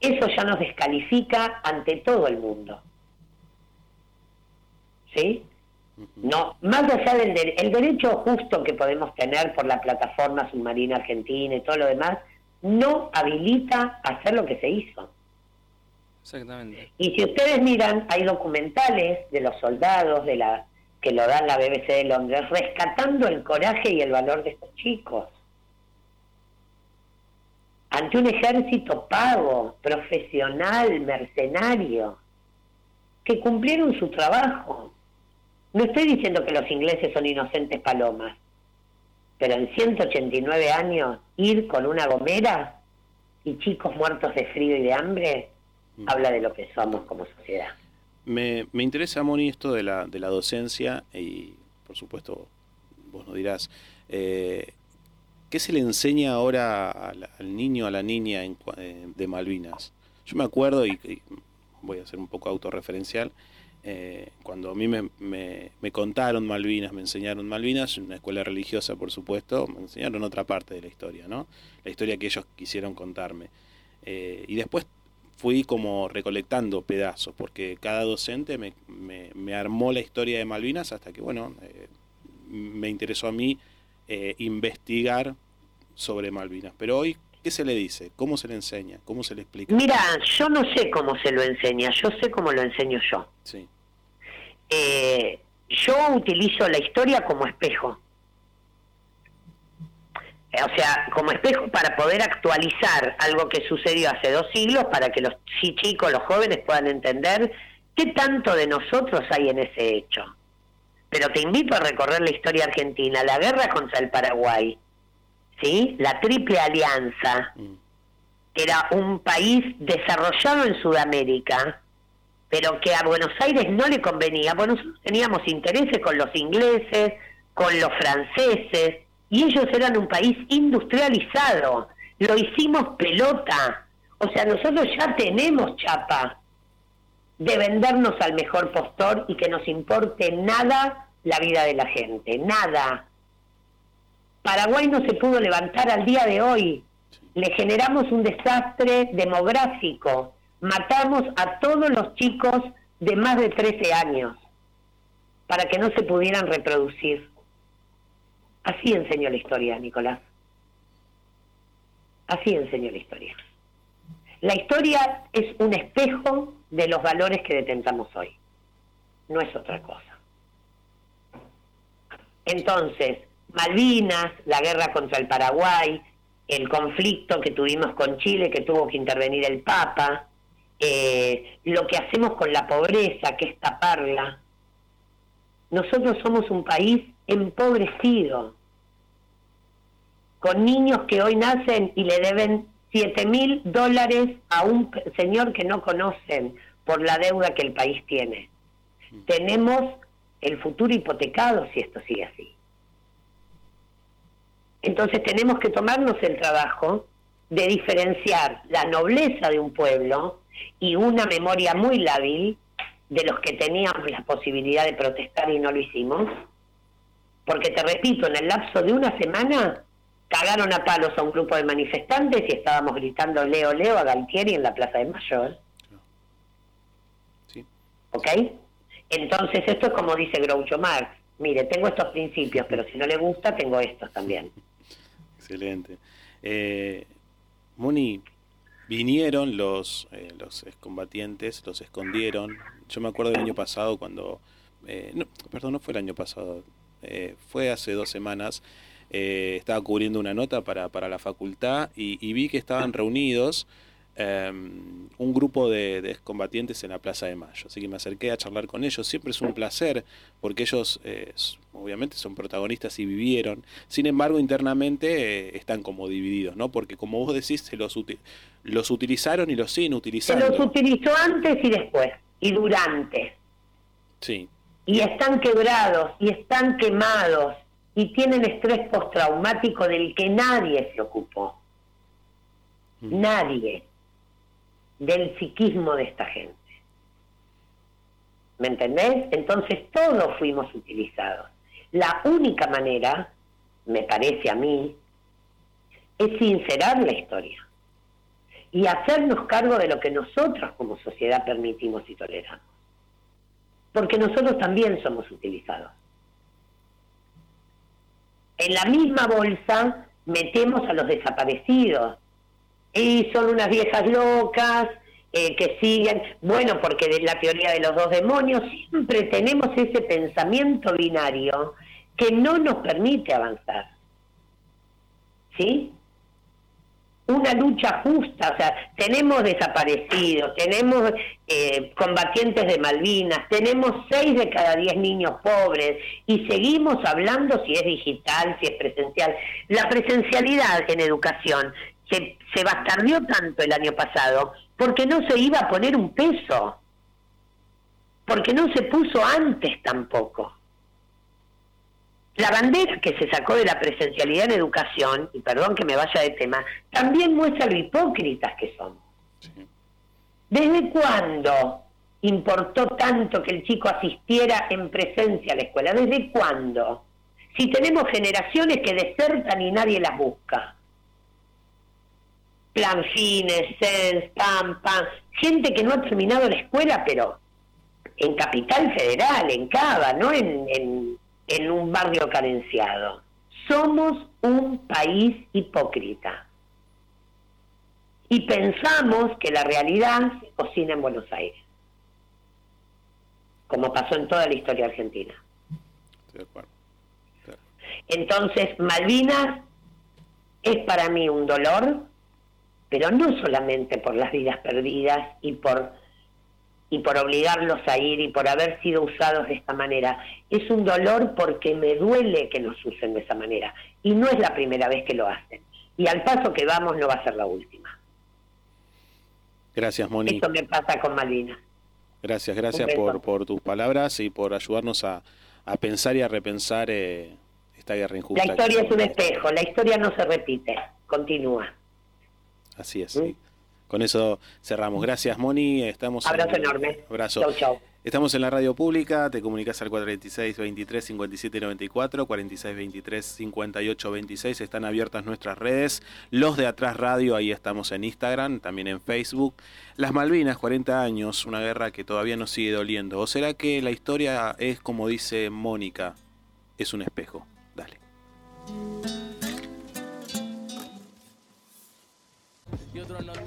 eso ya nos descalifica ante todo el mundo. ¿Sí? No, más allá del el derecho justo que podemos tener por la plataforma submarina argentina y todo lo demás, no habilita hacer lo que se hizo. Exactamente. Y si ustedes miran, hay documentales de los soldados de la que lo dan la BBC de Londres, rescatando el coraje y el valor de estos chicos. Ante un ejército pago, profesional, mercenario, que cumplieron su trabajo. No estoy diciendo que los ingleses son inocentes palomas, pero en 189 años ir con una gomera y chicos muertos de frío y de hambre mm. habla de lo que somos como sociedad. Me, me interesa, Moni, esto de la, de la docencia y, por supuesto, vos nos dirás, eh, ¿qué se le enseña ahora al, niño, a la niña eh, de Malvinas? Yo me acuerdo, y, voy a ser un poco autorreferencial, eh, cuando a mí me, me, me, contaron Malvinas, me enseñaron Malvinas, en una escuela religiosa, por supuesto, me enseñaron otra parte de la historia, ¿no? La historia que ellos quisieron contarme. y después fui como recolectando pedazos, porque cada docente me, me, armó la historia de Malvinas hasta que, bueno, eh, me interesó a mí eh, investigar sobre Malvinas. Pero hoy, ¿qué se le dice? ¿Cómo se le enseña? ¿Cómo se le explica? Mira, yo no sé cómo se lo enseña, yo sé cómo lo enseño yo. Sí. Eh, yo utilizo la historia como espejo o sea, como espejo para poder actualizar algo que sucedió hace dos siglos para que los chicos, los jóvenes puedan entender qué tanto de nosotros hay en ese hecho. Pero te invito a recorrer la historia argentina, la guerra contra el Paraguay, ¿sí? La Triple Alianza, mm. que era un país desarrollado en Sudamérica, pero que a Buenos Aires no le convenía. Bueno, nosotros teníamos intereses con los ingleses, con los franceses, y ellos eran un país industrializado, lo hicimos pelota, o sea, nosotros ya tenemos chapa de vendernos al mejor postor y que nos importe nada la vida de la gente, nada. Paraguay no se pudo levantar al día de hoy, le generamos un desastre demográfico, matamos a todos los chicos de más de 13 años para que no se pudieran reproducir. Así enseñó la historia, Nicolás. Así enseñó la historia. La historia es un espejo de los valores que detentamos hoy. No es otra cosa. Entonces, Malvinas, la guerra contra el Paraguay, el conflicto que tuvimos con Chile, que tuvo que intervenir el Papa, eh, lo que hacemos con la pobreza, que es taparla. Nosotros somos un país empobrecido, con niños que hoy nacen y le deben 7 mil dólares a un señor que no conocen por la deuda que el país tiene. Tenemos el futuro hipotecado si esto sigue así. Entonces tenemos que tomarnos el trabajo de diferenciar la nobleza de un pueblo y una memoria muy lábil de los que teníamos la posibilidad de protestar y no lo hicimos. Porque te repito, en el lapso de una semana cagaron a palos a un grupo de manifestantes y estábamos gritando Leo, Leo a Galtieri en la Plaza de Mayo. Sí. ¿Ok? Entonces esto es como dice Groucho Marx. Mire, tengo estos principios, pero si no le gusta, tengo estos también. Excelente. Eh, Moni, vinieron los, eh, los excombatientes, los escondieron. Yo me acuerdo del año pasado cuando... Eh, no, perdón, no fue el año pasado, eh, fue hace dos semanas eh, estaba cubriendo una nota para, para la facultad y, vi que estaban reunidos em, un grupo de, de, combatientes en la Plaza de Mayo. Así que me acerqué a charlar con ellos. Siempre es un placer porque ellos eh, obviamente son protagonistas y vivieron. Sin embargo, internamente eh, están como divididos, ¿no? Porque como vos decís, se los, los utilizaron y los siguen utilizando. Se los utilizó antes y después, y durante. Sí. Y están quebrados, y están quemados, y tienen estrés postraumático del que nadie se ocupó. Mm. Nadie del psiquismo de esta gente. ¿Me entendés? Entonces todos fuimos utilizados. La única manera, me parece a mí, es sincerar la historia y hacernos cargo de lo que nosotros como sociedad permitimos y toleramos. Porque nosotros también somos utilizados. En la misma bolsa metemos a los desaparecidos. Y son unas viejas locas eh, que siguen, bueno, porque de la teoría de los dos demonios, siempre tenemos ese pensamiento binario que no nos permite avanzar. ¿Sí? una lucha justa, o sea, tenemos desaparecidos, tenemos eh, combatientes de Malvinas, tenemos seis de cada diez niños pobres y seguimos hablando si es digital, si es presencial. La presencialidad en educación se, se bastardió tanto el año pasado porque no se iba a poner un peso, porque no se puso antes tampoco. La bandera que se sacó de la presencialidad en educación, y perdón que me vaya de tema, también muestra lo hipócritas que son. ¿Desde cuándo importó tanto que el chico asistiera en presencia a la escuela? ¿Desde cuándo? Si tenemos generaciones que desertan y nadie las busca. Plan Fines, SENS, PAM, gente que no ha terminado la escuela, pero en Capital Federal, en Cava, no en en un barrio carenciado. Somos un país hipócrita. Y pensamos que la realidad se cocina en Buenos Aires, como pasó en toda la historia argentina. Entonces, Malvinas es para mí un dolor, pero no solamente por las vidas perdidas y por y por obligarlos a ir y por haber sido usados de esta manera. Es un dolor porque me duele que nos usen de esa manera. Y no es la primera vez que lo hacen. Y al paso que vamos no va a ser la última. Gracias, Moni. Esto me pasa con Malvinas. Gracias, gracias por, por tus palabras y por ayudarnos a, a pensar y a repensar eh, esta guerra injusta. La historia es un espejo, la historia no se repite, continúa. Así es. ¿Mm? Con eso cerramos. Gracias, Moni. Estamos Abrazo enorme. Abrazo. Chau, chau. Estamos en la radio pública, te comunicas al 426 23 57 94, 46 23 58 26, están abiertas nuestras redes, los de atrás radio, ahí estamos en Instagram, también en Facebook. Las Malvinas, 40 años, una guerra que todavía nos sigue doliendo. ¿O será que la historia es como dice Mónica, es un espejo? Dale.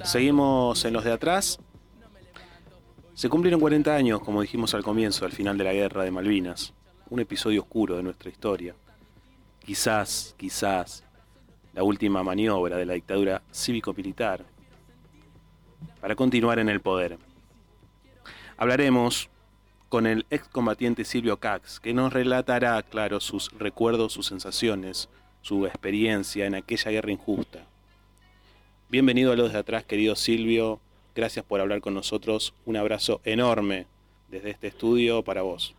Seguimos en los de atrás. Se cumplieron 40 años, como dijimos al comienzo, al final de la guerra de Malvinas. Un episodio oscuro de nuestra historia. Quizás, quizás, la última maniobra de la dictadura cívico-militar para continuar en el poder. Hablaremos con el excombatiente Silvio Cax, que nos relatará, claro, sus recuerdos, sus sensaciones, su experiencia en aquella guerra injusta. Bienvenido a los de atrás, querido Silvio. Gracias por hablar con nosotros. Un abrazo enorme desde este estudio para vos.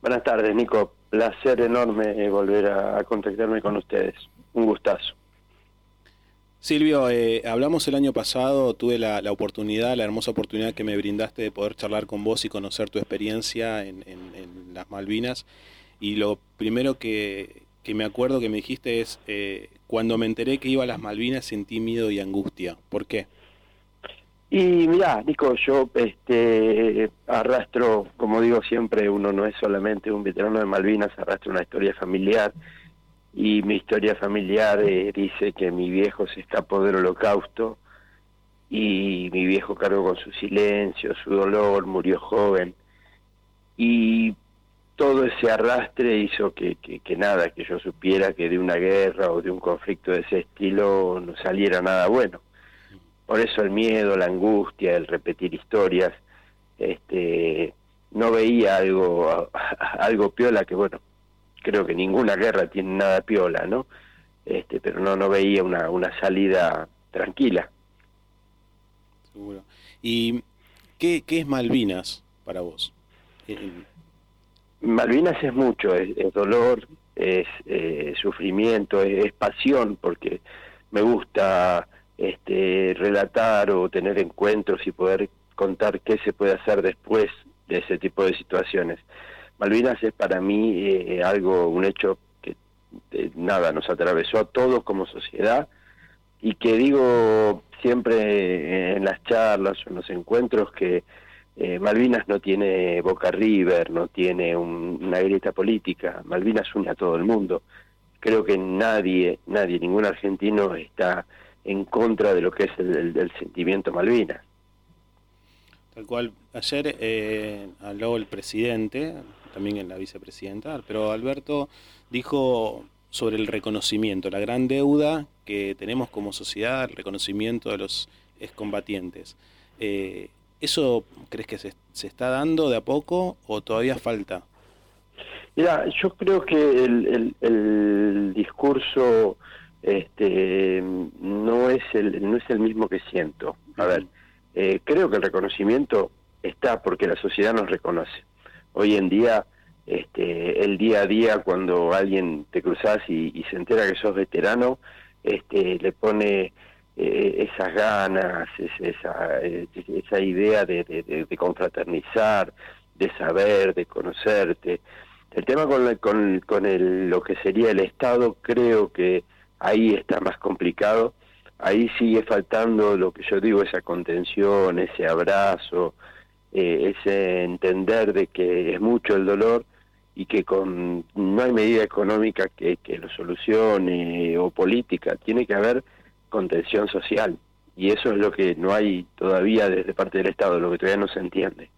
Buenas tardes, Nico. Placer enorme volver a, contactarme con ustedes. Un gustazo. Silvio, eh, hablamos el año pasado, tuve la, oportunidad, la hermosa oportunidad que me brindaste de poder charlar con vos y conocer tu experiencia en, las Malvinas. Y lo primero que, que, me acuerdo que me dijiste es, eh, cuando me enteré que iba a las Malvinas sentí miedo y angustia. ¿Por qué? Y mirá, Nico, yo este, arrastro, como digo siempre, uno no es solamente un veterano de Malvinas, arrastro una historia familiar. Y mi historia familiar eh, dice que mi viejo se escapó del holocausto y mi viejo cargó con su silencio, su dolor, murió joven. Y todo ese arrastre hizo que, que, nada, que yo supiera que de una guerra o de un conflicto de ese estilo no saliera nada bueno. Por eso el miedo, la angustia, el repetir historias, este, no veía algo, algo piola, que bueno, creo que ninguna guerra tiene nada piola, ¿no? Este, pero no, no veía una, una salida tranquila. Seguro. ¿Y qué, qué es Malvinas para vos? Malvinas es mucho, es, dolor, es eh, sufrimiento, es, pasión, porque me gusta este, relatar o tener encuentros y poder contar qué se puede hacer después de ese tipo de situaciones. Malvinas es para mí eh, algo, un hecho que eh, nada, nos atravesó a todos como sociedad y que digo siempre en las charlas o en los encuentros que eh, Malvinas no tiene Boca River, no tiene una grieta política, Malvinas une a todo el mundo. Creo que nadie, nadie, ningún argentino está en contra de lo que es el, sentimiento Malvinas. Tal cual, ayer eh, habló el presidente, también en la vicepresidenta, pero Alberto dijo sobre el reconocimiento, la gran deuda que tenemos como sociedad, el reconocimiento de los excombatientes. Eh, ¿Eso crees que se, se, está dando de a poco o todavía falta? Mira, yo creo que el, el, discurso este, no es el no es el mismo que siento. A ver, eh, creo que el reconocimiento está porque la sociedad nos reconoce. Hoy en día, este, el día a día, cuando alguien te cruzas y, y se entera que sos veterano, este, le pone eh, esas ganas, esa, esa idea de, de, confraternizar, de saber, de conocerte. El tema con, con, con el, lo que sería el Estado creo que ahí está más complicado, ahí sigue faltando lo que yo digo, esa contención, ese abrazo, eh, ese entender de que es mucho el dolor y que con no hay medida económica que, que lo solucione o política, tiene que haber contención social. Y eso es lo que no hay todavía desde parte del Estado, lo que todavía no se entiende.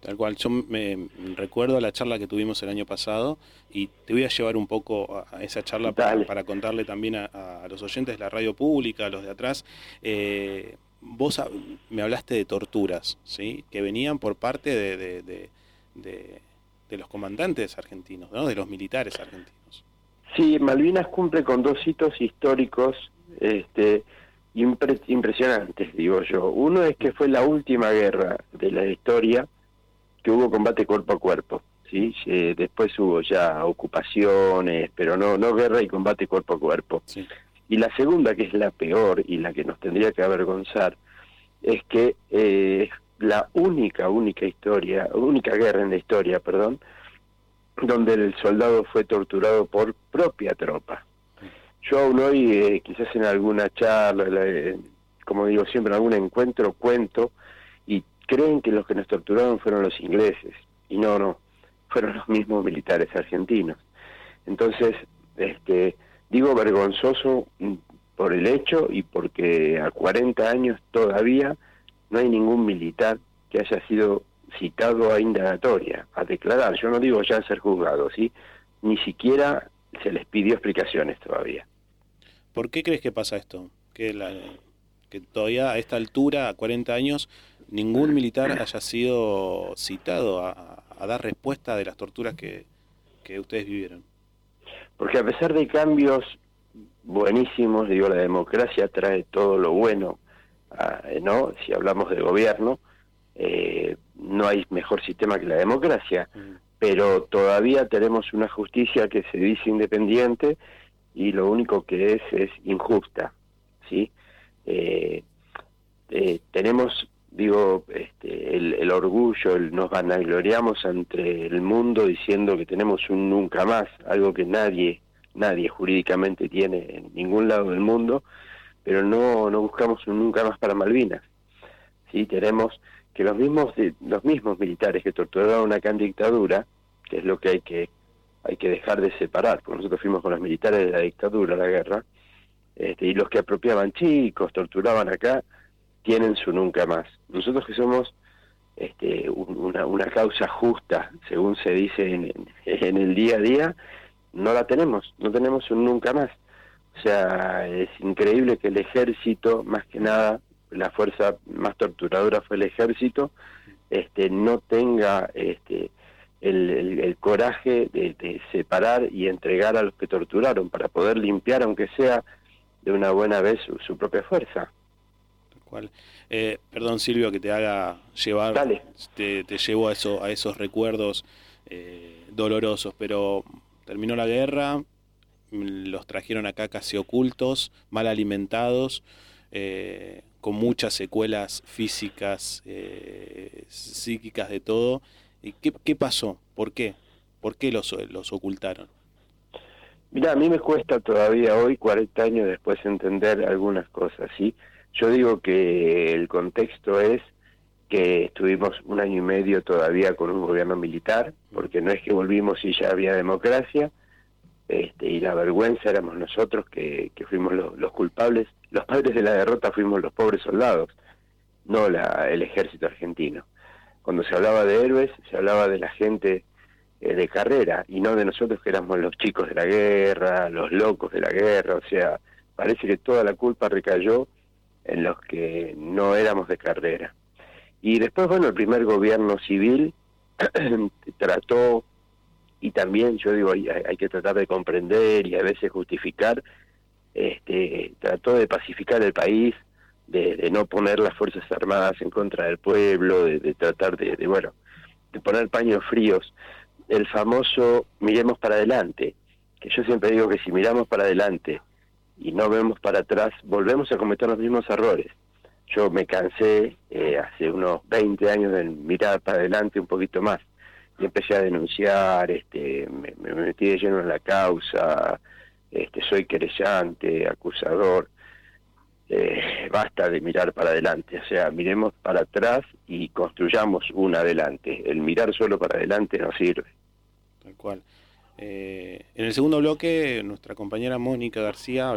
Tal cual, yo me recuerdo la charla que tuvimos el año pasado y te voy a llevar un poco a esa charla para, contarle también a, los oyentes de la radio pública, a los de atrás. Eh, vos me hablaste de torturas, ¿sí? Que venían por parte de, de, de los comandantes argentinos, ¿no? De los militares argentinos. Sí, Malvinas cumple con dos hitos históricos este, impresionantes, digo yo. Uno es que fue la última guerra de la historia que hubo combate cuerpo a cuerpo. ¿sí? después hubo ya ocupaciones, pero no, no guerra y combate cuerpo a cuerpo. Y la segunda, que es la peor y la que nos tendría que avergonzar, es que eh, la única, única historia, única guerra en la historia, perdón, donde el soldado fue torturado por propia tropa. Yo aún hoy, eh, quizás en alguna charla, como digo siempre, en algún encuentro, cuento y creen que los que nos torturaron fueron los ingleses. Y no, no, fueron los mismos militares argentinos. Entonces, este, digo vergonzoso mm, por el hecho y porque a 40 años todavía no hay ningún militar que haya sido citado a indagatoria, a declarar, yo no digo ya a ser juzgado, ¿sí? Ni siquiera se les pidió explicaciones todavía. ¿Por qué crees que pasa esto? Que, la, que todavía a esta altura, a 40 años, ningún militar haya sido citado a, dar respuesta de las torturas que, que ustedes vivieron. Porque a pesar de cambios buenísimos, digo, la democracia trae todo lo bueno, ah, ¿no? Si hablamos de gobierno, eh, no hay mejor sistema que la democracia, mm. pero todavía tenemos una justicia que se dice independiente y lo único que es es injusta, ¿sí? Eh, eh, tenemos, digo, este, el, orgullo, el, nos vanagloriamos ante el mundo diciendo que tenemos un nunca más, algo que nadie, nadie jurídicamente tiene en ningún lado del mundo, pero no, no buscamos un nunca más para Malvinas, ¿sí? Tenemos que los mismos los mismos militares que torturaron acá en dictadura, que es lo que hay que hay que dejar de separar, porque nosotros fuimos con los militares de la dictadura, la guerra, este, y los que apropiaban chicos, torturaban acá, tienen su nunca más. Nosotros que somos este, una, una causa justa, según se dice en el día a día, no la tenemos, no tenemos un nunca más. O sea, es increíble que el ejército, más que nada, la fuerza más torturadora fue el ejército, este, no tenga este, el, el, coraje de, separar y entregar a los que torturaron para poder limpiar, aunque sea de una buena vez, su, propia fuerza. Cual. Eh, perdón Silvio que te haga llevar, Te, te, llevo a, eso, a esos recuerdos eh, dolorosos, pero terminó la guerra, los trajeron acá casi ocultos, mal alimentados, eh, con muchas secuelas físicas, eh, psíquicas de todo. ¿Y qué, qué pasó? ¿Por qué? ¿Por qué los, los ocultaron? Mira, a mí me cuesta todavía hoy, 40 años después, entender algunas cosas, ¿sí? Yo digo que el contexto es que estuvimos un año y medio todavía con un gobierno militar, porque no es que volvimos y ya había democracia, este, y la vergüenza éramos nosotros que, que fuimos los, culpables, los padres de la derrota fuimos los pobres soldados, no la, el ejército argentino. Cuando se hablaba de héroes, se hablaba de la gente eh, de carrera, y no de nosotros que éramos los chicos de la guerra, los locos de la guerra, o sea, parece que toda la culpa recayó en los que no éramos de carrera. Y después, bueno, el primer gobierno civil trató, y también yo digo, hay, que tratar de comprender y a veces justificar, este, trató de pacificar el país, de, no poner las Fuerzas Armadas en contra del pueblo, de, tratar de, de, bueno, de poner paños fríos. El famoso miremos para adelante, que yo siempre digo que si miramos para adelante y no vemos para atrás, volvemos a cometer los mismos errores yo me cansé eh, hace unos 20 años de mirar para adelante un poquito más y empecé a denunciar, este, me, metí de lleno en la causa, este, soy querellante, acusador, eh, basta de mirar para adelante, o sea, miremos para atrás y construyamos un adelante, el mirar solo para adelante no sirve. Tal cual. Eh, en el segundo bloque, nuestra compañera Mónica García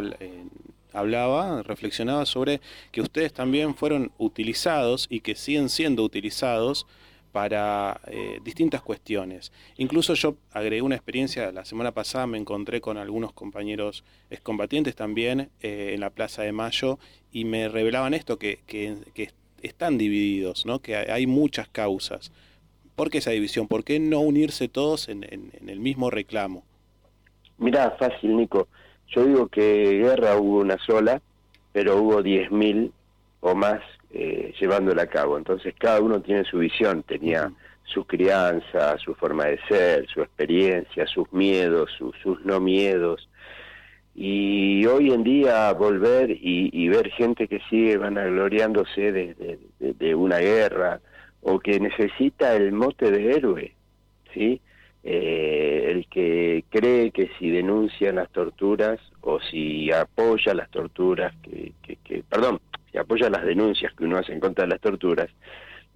hablaba, reflexionaba sobre que ustedes también fueron utilizados y que siguen siendo utilizados para eh, distintas cuestiones. Incluso yo agregué una experiencia, la semana pasada me encontré con algunos compañeros excombatientes también eh, en la Plaza de Mayo y me revelaban esto, que, que, están divididos, ¿no? que hay muchas causas. ¿Por qué esa división? ¿Por qué no unirse todos en, en el mismo reclamo? Mirá, fácil, Nico. Yo digo que guerra hubo una sola, pero hubo 10.000 o más eh, llevándola a cabo. Entonces cada uno tiene su visión, tenía su crianza, su forma de ser, su experiencia, sus miedos, sus no miedos. Y hoy en día volver y, ver gente que sigue vanagloriándose de, de una guerra o que necesita el mote de héroe, ¿sí? eh, el que cree que si denuncian las torturas o si apoya las torturas, que, que, perdón, si apoya las denuncias que uno hace en contra de las torturas,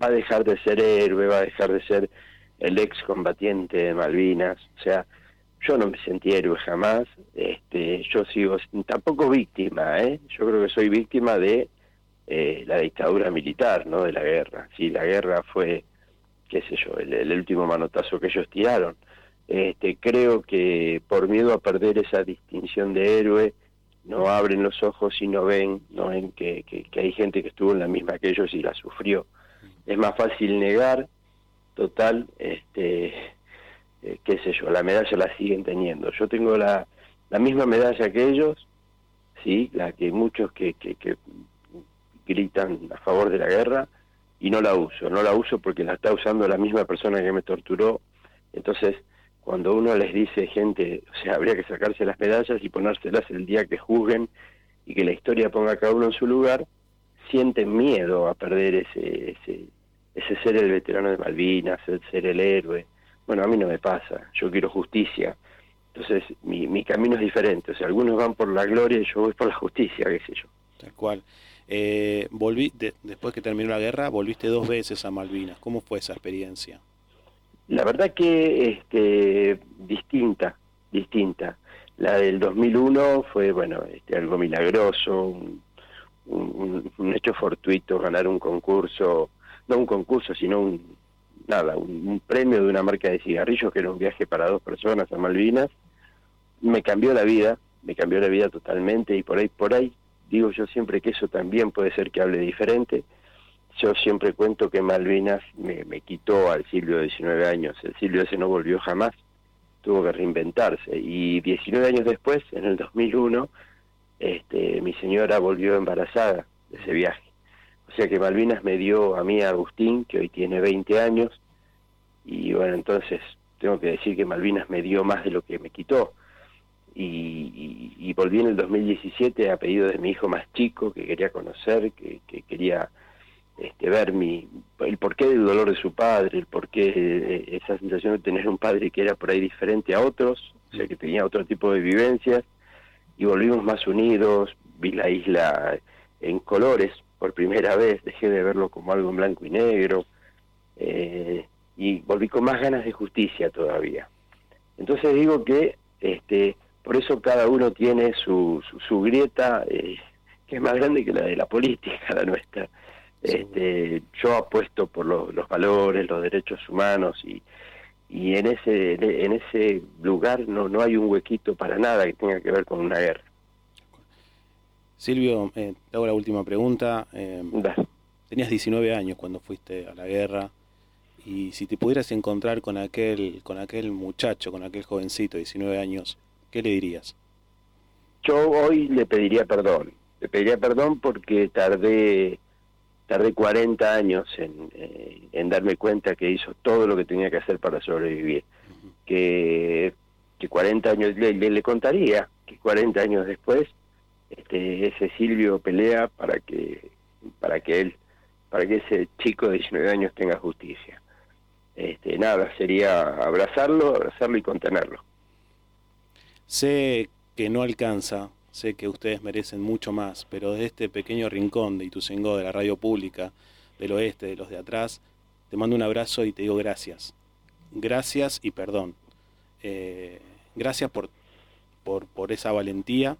va a dejar de ser héroe, va a dejar de ser el ex combatiente de Malvinas, o sea, yo no me sentí héroe jamás, este, yo sigo tampoco víctima, ¿eh? yo creo que soy víctima de eh, la dictadura militar, no de la guerra. Sí, la guerra fue qué sé yo, el, último manotazo que ellos tiraron. Este, creo que por miedo a perder esa distinción de héroe, no abren los ojos y no ven, no ven que, que, hay gente que estuvo en la misma que ellos y la sufrió. Es más fácil negar, total, este, eh, qué sé yo, la medalla la siguen teniendo. Yo tengo la, la misma medalla que ellos, sí, la que muchos que, que, que gritan a favor de la guerra, y no la uso, no la uso porque la está usando la misma persona que me torturó. Entonces, cuando uno les dice, gente, o sea, habría que sacarse las medallas y ponérselas el día que juzguen y que la historia ponga a cada uno en su lugar, sienten miedo a perder ese, ese, ese ser el veterano de Malvinas, el ser el héroe. Bueno, a mí no me pasa, yo quiero justicia. Entonces, mi, mi camino es diferente. O sea, algunos van por la gloria y yo voy por la justicia, qué sé yo. Tal cual. Eh, volví, después que terminó la guerra, volviste dos veces a Malvinas. ¿Cómo fue esa experiencia? La verdad que este, distinta, distinta. La del 2001 fue, bueno, este, algo milagroso, un, hecho fortuito, ganar un concurso, no un concurso, sino un, nada, un, premio de una marca de cigarrillos que era un viaje para dos personas a Malvinas. Me cambió la vida, me cambió la vida totalmente y por ahí, por ahí digo yo siempre que eso también puede ser que hable diferente. Yo siempre cuento que Malvinas me, me quitó al siglo de 19 años, el siglo ese no volvió jamás, tuvo que reinventarse. Y 19 años después, en el 2001, este, mi señora volvió embarazada de ese viaje. O sea que Malvinas me dio a mí, a Agustín, que hoy tiene 20 años, y bueno, entonces tengo que decir que Malvinas me dio más de lo que me quitó y, volví en el 2017 a pedido de mi hijo más chico que quería conocer, que, quería este, ver mi, el porqué del dolor de su padre, el porqué de esa sensación de tener un padre que era por ahí diferente a otros, o sea, que tenía otro tipo de vivencias, y volvimos más unidos, vi la isla en colores por primera vez, dejé de verlo como algo en blanco y negro, eh, y volví con más ganas de justicia todavía. Entonces digo que este, por eso cada uno tiene su, su, grieta, eh, que es más grande que la de la política, la nuestra. Este, yo apuesto por los, valores, los derechos humanos y, y en ese en ese lugar no no hay un huequito para nada que tenga que ver con una guerra. Silvio, eh, te hago la última pregunta. Eh, tenías 19 años cuando fuiste a la guerra y si te pudieras encontrar con aquel con aquel muchacho, con aquel jovencito de 19 años, ¿qué le dirías? Yo hoy le pediría perdón. Le pediría perdón porque tardé tardé 40 años en, eh, en darme cuenta que hizo todo lo que tenía que hacer para sobrevivir. que, que 40 años, le, le, contaría que 40 años después, este, ese Silvio pelea para que, para que él, para que ese chico de 19 años tenga justicia. Este, nada, sería abrazarlo, abrazarlo y contenerlo. Sé que no alcanza Sé que ustedes merecen mucho más, pero desde este pequeño rincón de Ituzaingó, de la radio pública, del oeste, de los de atrás, te mando un abrazo y te digo gracias. Gracias y perdón. Eh, gracias por, por, esa valentía,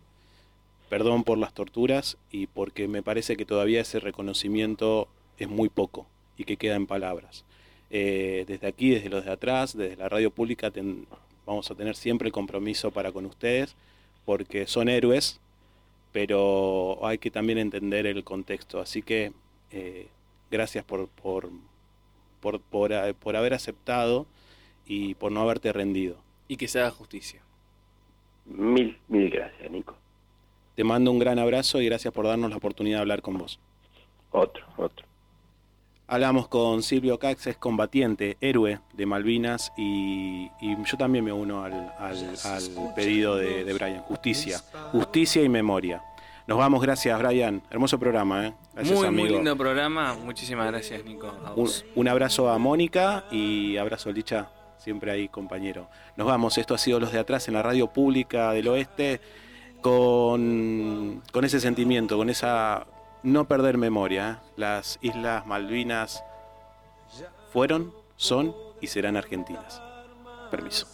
perdón por las torturas y porque me parece que todavía ese reconocimiento es muy poco y que queda en palabras. Eh, desde aquí, desde los de atrás, desde la radio pública, vamos a tener siempre el compromiso para con ustedes porque son héroes, pero hay que también entender el contexto. Así que eh, gracias por, por, por, por, haber aceptado y por no haberte rendido. Y que se haga justicia. Mil, mil gracias, Nico. Te mando un gran abrazo y gracias por darnos la oportunidad de hablar con vos. Otro, otro. Hablamos con Silvio Cax, es combatiente, héroe de Malvinas y, yo también me uno al, pedido de, Brian, justicia, justicia y memoria. Nos vamos, gracias Brian, hermoso programa. ¿eh? Gracias, muy, amigo. muy lindo programa, muchísimas gracias Nico. Un, abrazo a Mónica y abrazo a Licha, siempre ahí compañero. Nos vamos, esto ha sido Los de Atrás en la radio pública del oeste con, con ese sentimiento, con esa no perder memoria. ¿eh? Las Islas Malvinas fueron, son y serán argentinas. Permiso.